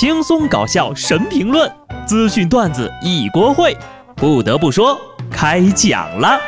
轻松搞笑神评论，资讯段子一锅烩。不得不说，开讲了。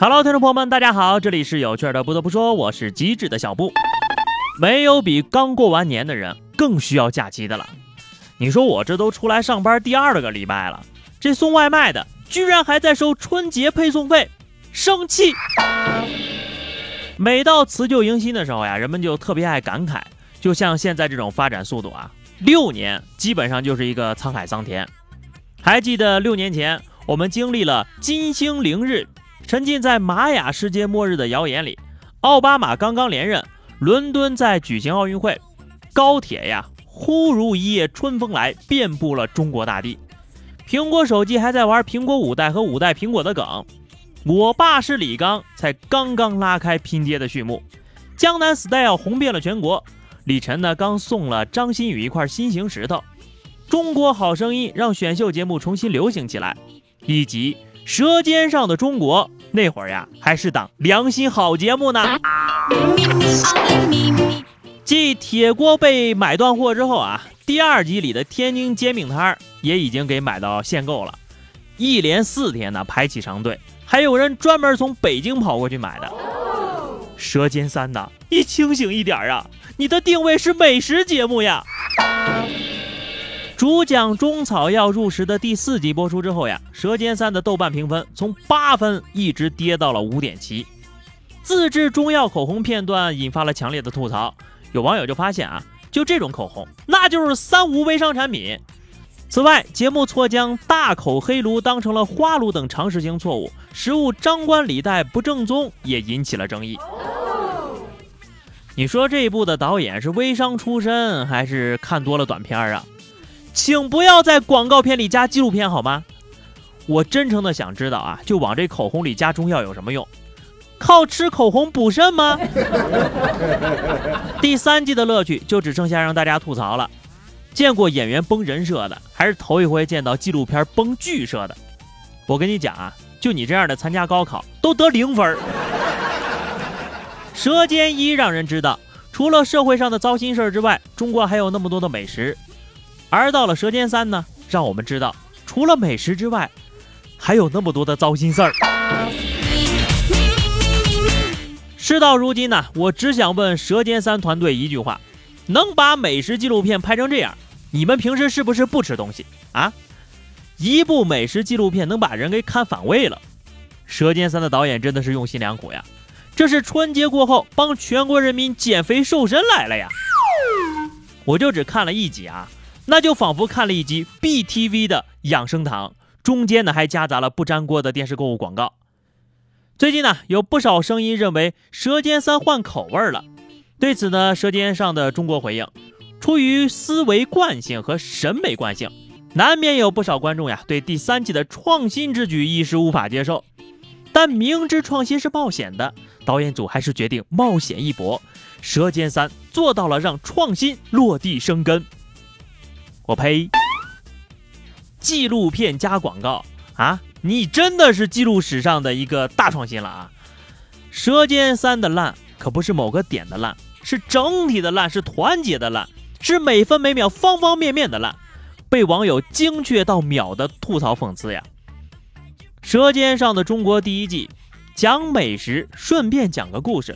Hello，听众朋友们，大家好，这里是有趣的。不得不说，我是机智的小布。没有比刚过完年的人更需要假期的了。你说我这都出来上班第二个礼拜了，这送外卖的居然还在收春节配送费，生气！每到辞旧迎新的时候呀，人们就特别爱感慨，就像现在这种发展速度啊，六年基本上就是一个沧海桑田。还记得六年前，我们经历了金星凌日，沉浸在玛雅世界末日的谣言里；奥巴马刚刚连任，伦敦在举行奥运会，高铁呀。忽如一夜春风来，遍布了中国大地。苹果手机还在玩苹果五代和五代苹果的梗。我爸是李刚，才刚刚拉开拼爹的序幕。江南 style 红遍了全国。李晨呢，刚送了张馨予一块心形石头。中国好声音让选秀节目重新流行起来，以及舌尖上的中国，那会儿呀还是档良心好节目呢。继铁锅被买断货之后啊，第二集里的天津煎饼摊儿也已经给买到限购了，一连四天呢排起长队，还有人专门从北京跑过去买的。舌尖三呐，你清醒一点啊！你的定位是美食节目呀。主讲中草药入食的第四集播出之后呀，舌尖三的豆瓣评分从八分一直跌到了五点七，自制中药口红片段引发了强烈的吐槽。有网友就发现啊，就这种口红，那就是三无微商产品。此外，节目错将大口黑炉当成了花炉等常识性错误，食物张冠李戴不正宗，也引起了争议。你说这一部的导演是微商出身，还是看多了短片啊？请不要在广告片里加纪录片好吗？我真诚的想知道啊，就往这口红里加中药有什么用？靠吃口红补肾吗？第三季的乐趣就只剩下让大家吐槽了。见过演员崩人设的，还是头一回见到纪录片崩剧社的。我跟你讲啊，就你这样的参加高考都得零分。舌尖一让人知道，除了社会上的糟心事儿之外，中国还有那么多的美食。而到了舌尖三呢，让我们知道，除了美食之外，还有那么多的糟心事儿。事到如今呢，我只想问《舌尖三》团队一句话：能把美食纪录片拍成这样，你们平时是不是不吃东西啊？一部美食纪录片能把人给看反胃了，《舌尖三》的导演真的是用心良苦呀！这是春节过后帮全国人民减肥瘦身来了呀！我就只看了一集啊，那就仿佛看了一集 BTV 的养生堂，中间呢还夹杂了不粘锅的电视购物广告。最近呢，有不少声音认为《舌尖三》换口味了。对此呢，《舌尖上的中国》回应：出于思维惯性和审美惯性，难免有不少观众呀对第三季的创新之举一时无法接受。但明知创新是冒险的，导演组还是决定冒险一搏，《舌尖三》做到了让创新落地生根。我呸！纪录片加广告啊！你真的是记录史上的一个大创新了啊！舌尖三的烂可不是某个点的烂，是整体的烂，是团结的烂，是每分每秒方方面面的烂，被网友精确到秒的吐槽讽刺呀！舌尖上的中国第一季讲美食，顺便讲个故事；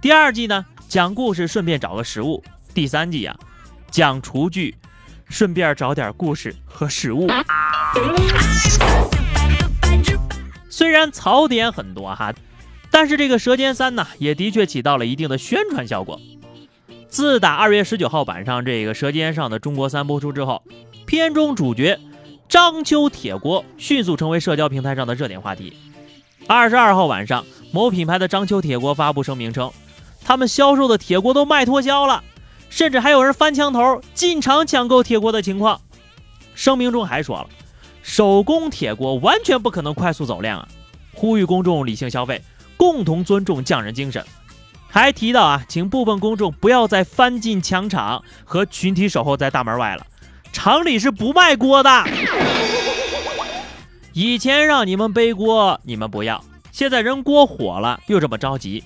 第二季呢讲故事，顺便找个食物；第三季呀讲厨具，顺便找点故事和食物。虽然槽点很多哈，但是这个《舌尖三》呢，也的确起到了一定的宣传效果。自打二月十九号晚上这个《舌尖上的中国三》播出之后，片中主角章丘铁锅迅速成为社交平台上的热点话题。二十二号晚上，某品牌的章丘铁锅发布声明称，他们销售的铁锅都卖脱销了，甚至还有人翻墙头进场抢购铁锅的情况。声明中还说了。手工铁锅完全不可能快速走量啊！呼吁公众理性消费，共同尊重匠人精神。还提到啊，请部分公众不要再翻进墙场和群体守候在大门外了，厂里是不卖锅的。以前让你们背锅，你们不要；现在人锅火了，又这么着急，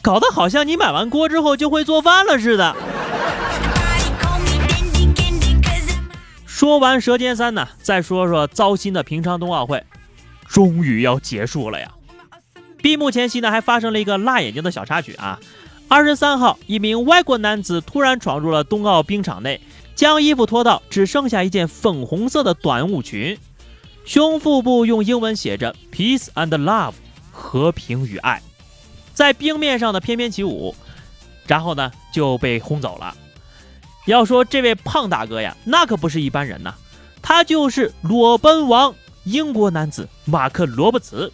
搞得好像你买完锅之后就会做饭了似的。说完《舌尖三》呢，再说说糟心的平昌冬奥会，终于要结束了呀！闭幕前夕呢，还发生了一个辣眼睛的小插曲啊。二十三号，一名外国男子突然闯入了冬奥冰场内，将衣服脱到只剩下一件粉红色的短舞裙，胸腹部用英文写着 “Peace and Love”，和平与爱，在冰面上的翩翩起舞，然后呢就被轰走了。要说这位胖大哥呀，那可不是一般人呐，他就是裸奔王，英国男子马克·罗伯茨。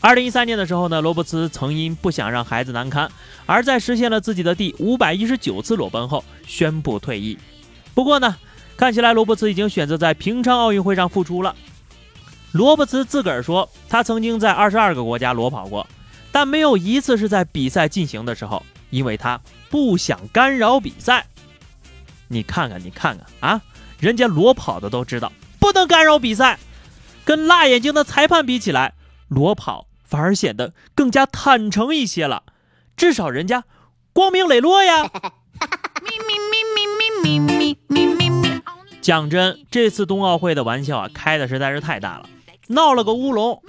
二零一三年的时候呢，罗伯茨曾因不想让孩子难堪，而在实现了自己的第五百一十九次裸奔后宣布退役。不过呢，看起来罗伯茨已经选择在平昌奥运会上复出了。罗伯茨自个儿说，他曾经在二十二个国家裸跑过，但没有一次是在比赛进行的时候，因为他不想干扰比赛。你看看，你看看啊，人家裸跑的都知道不能干扰比赛，跟辣眼睛的裁判比起来，裸跑。反而显得更加坦诚一些了，至少人家光明磊落呀。讲真，这次冬奥会的玩笑啊，开的实在是太大了，闹了个乌龙。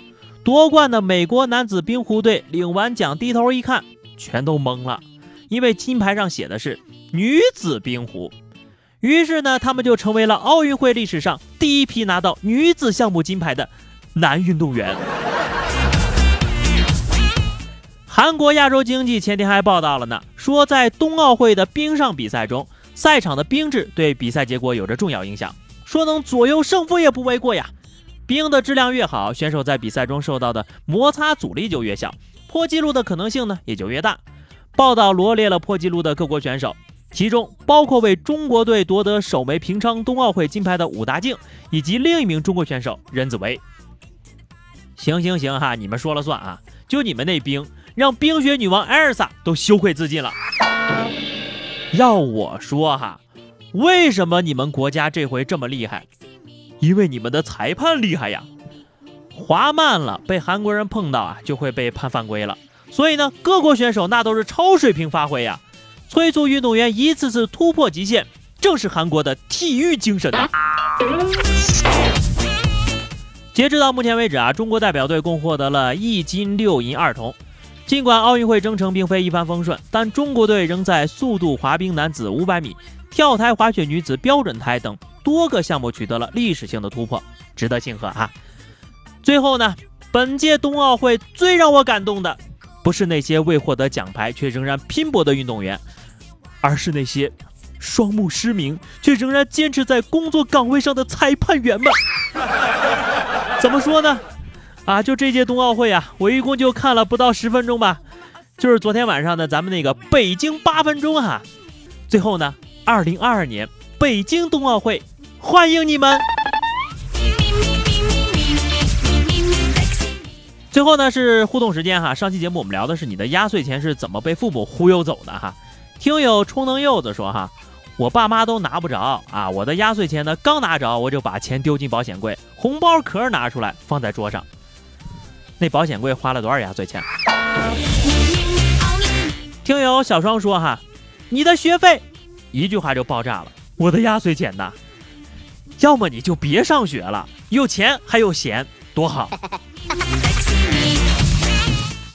夺冠的美国男子冰壶队领完奖低头一看，全都懵了，因为金牌上写的是女子冰壶。于是呢，他们就成为了奥运会历史上第一批拿到女子项目金牌的男运动员。韩国亚洲经济前天还报道了呢，说在冬奥会的冰上比赛中，赛场的冰质对比赛结果有着重要影响，说能左右胜负也不为过呀。冰的质量越好，选手在比赛中受到的摩擦阻力就越小，破纪录的可能性呢也就越大。报道罗列了破纪录的各国选手，其中包括为中国队夺得首枚平昌冬奥会金牌的武大靖，以及另一名中国选手任子威。行行行哈，你们说了算啊，就你们那冰。让冰雪女王艾尔莎都羞愧自尽了。要我说哈，为什么你们国家这回这么厉害？因为你们的裁判厉害呀！滑慢了被韩国人碰到啊，就会被判犯规了。所以呢，各国选手那都是超水平发挥呀，催促运动员一次次突破极限，正是韩国的体育精神。截止到目前为止啊，中国代表队共获得了一金六银二铜。尽管奥运会征程并非一帆风顺，但中国队仍在速度滑冰男子500米、跳台滑雪女子标准台等多个项目取得了历史性的突破，值得庆贺啊！最后呢，本届冬奥会最让我感动的，不是那些未获得奖牌却仍然拼搏的运动员，而是那些双目失明却仍然坚持在工作岗位上的裁判员们。怎么说呢？啊，就这届冬奥会啊，我一共就看了不到十分钟吧，就是昨天晚上的咱们那个北京八分钟哈。最后呢，二零二二年北京冬奥会，欢迎你们。最后呢是互动时间哈，上期节目我们聊的是你的压岁钱是怎么被父母忽悠走的哈。听友充能柚子说哈，我爸妈都拿不着啊，我的压岁钱呢刚拿着我就把钱丢进保险柜，红包壳拿出来放在桌上。那保险柜花了多少压岁钱？听友小双说哈，你的学费一句话就爆炸了，我的压岁钱呢？要么你就别上学了，有钱还有闲，多好。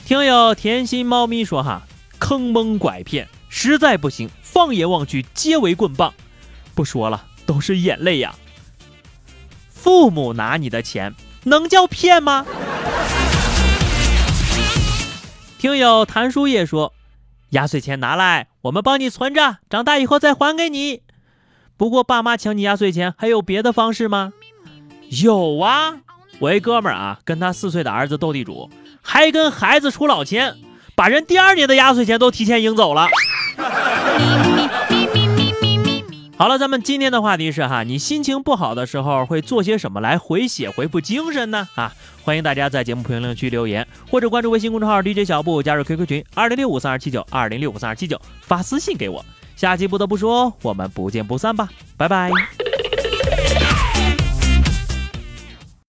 听友甜心猫咪说哈，坑蒙拐骗实在不行，放眼望去皆为棍棒，不说了，都是眼泪呀。父母拿你的钱能叫骗吗？听友谭叔叶说：“压岁钱拿来，我们帮你存着，长大以后再还给你。不过爸妈抢你压岁钱还有别的方式吗？”有啊，我一哥们儿啊，跟他四岁的儿子斗地主，还跟孩子出老千，把人第二年的压岁钱都提前赢走了。好了，咱们今天的话题是哈，你心情不好的时候会做些什么来回血、回复精神呢？啊，欢迎大家在节目评论区留言，或者关注微信公众号 DJ 小布，加入 QQ 群二零六五三二七九二零六五三二七九，发私信给我。下期不得不说，我们不见不散吧，拜拜。